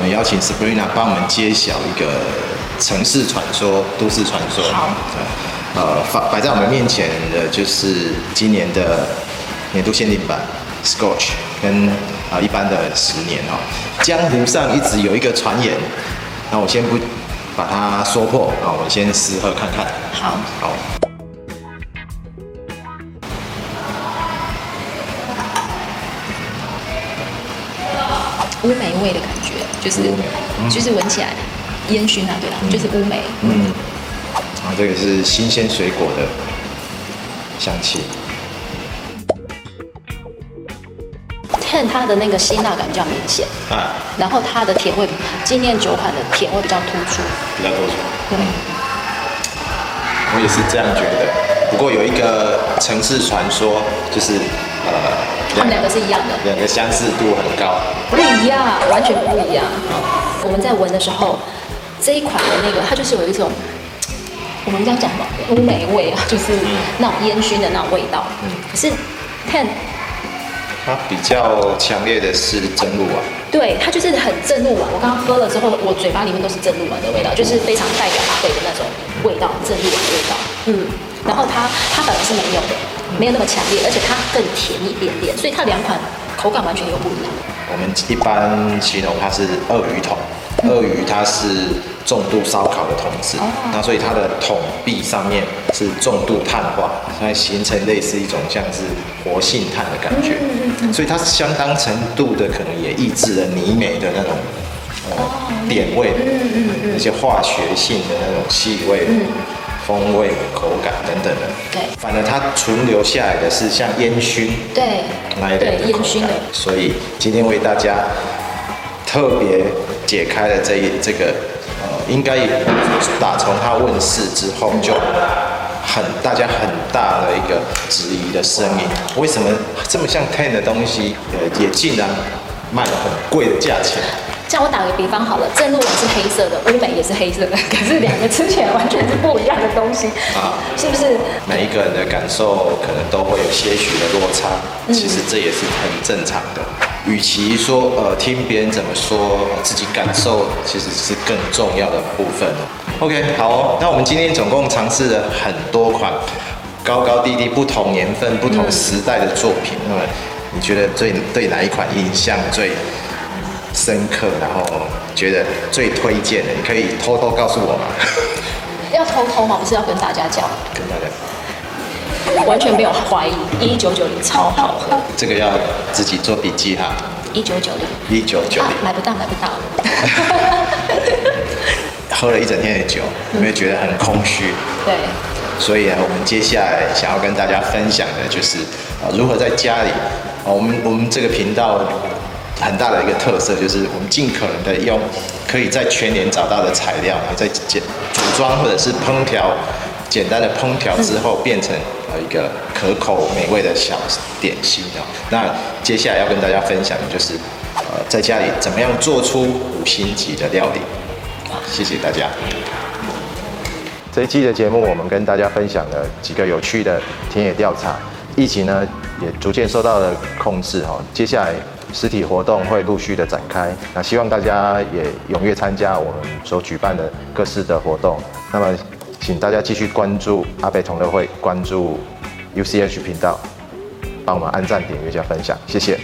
我们邀请 Sabrina 帮我们揭晓一个。城市传说、都市传说，好，呃，摆摆在我们面前的就是今年的年度限定版 Scotch，跟啊、呃、一般的十年哦。江湖上一直有一个传言，那我先不把它说破啊，我先试喝看看。好，好。乌梅味的感觉，就是、嗯、就是闻起来。烟熏啊，对吧？嗯、就是乌梅。嗯。啊，这个是新鲜水果的香气。看它的那个辛辣感比较明显。啊。然后它的甜味，今年酒款的甜味比较突出。比较突出。嗯。我也是这样觉得。不过有一个城市传说，就是呃，他们两个是一样的。两个相似度很高。不一样，完全不一样。啊、我们在闻的时候。这一款的那个，它就是有一种，我们这样讲嘛，乌梅味啊，就是那种烟熏的那种味道。嗯。可是，看，它比较强烈的是正露丸。对，它就是很正露丸。我刚刚喝了之后，我嘴巴里面都是正露丸的味道，就是非常代表阿贝的那种味道，正露丸的味道。嗯。然后它，它本来是没有的，没有那么强烈，而且它更甜一点点，所以它两款口感完全有不一样。我们一般形容它是鳄鱼桶。鳄鱼它是重度烧烤的桶子，那所以它的桶壁上面是重度碳化，它形成类似一种像是活性炭的感觉，所以它相当程度的可能也抑制了泥煤的那种呃点味，那些化学性的那种气味、风味、口感等等的。对，反而它存留下来的是像烟熏，对，来的烟熏的。所以今天为大家。特别解开了这一这个，呃，应该打从它问世之后就很大家很大的一个质疑的声音，为什么这么像 Ten 的东西，呃，也竟然卖了很贵的价钱？像我打个比方好了，正露丸是黑色的，乌梅也是黑色的，可是两个吃起来完全是不一东西啊，是不是？每一个人的感受可能都会有些许的落差，其实这也是很正常的。与其说呃听别人怎么说，自己感受其实是更重要的部分。OK，好哦，那我们今天总共尝试了很多款高高低低、不同年份、不同时代的作品，那么你觉得最对哪一款印象最？深刻，然后觉得最推荐的，你可以偷偷告诉我吗？要偷偷吗？不是要跟大家讲？跟大家，完全没有怀疑，一九九零超好喝。这个要自己做笔记哈。一九九零，一九九零，买不到，买不到。喝了一整天的酒，有没有觉得很空虚？对。所以呢，我们接下来想要跟大家分享的就是啊，如何在家里，我们我们这个频道。很大的一个特色就是，我们尽可能的用可以在全年找到的材料，在或者是烹调简单的烹调之后，变成呃一个可口美味的小点心哦。那接下来要跟大家分享的就是，呃，在家里怎么样做出五星级的料理。谢谢大家。这一期的节目，我们跟大家分享了几个有趣的田野调查，疫情呢也逐渐受到了控制哈。接下来。实体活动会陆续的展开，那希望大家也踊跃参加我们所举办的各式的活动。那么，请大家继续关注阿贝同乐会，关注 UCH 频道，帮我们按赞、点阅加分享，谢谢。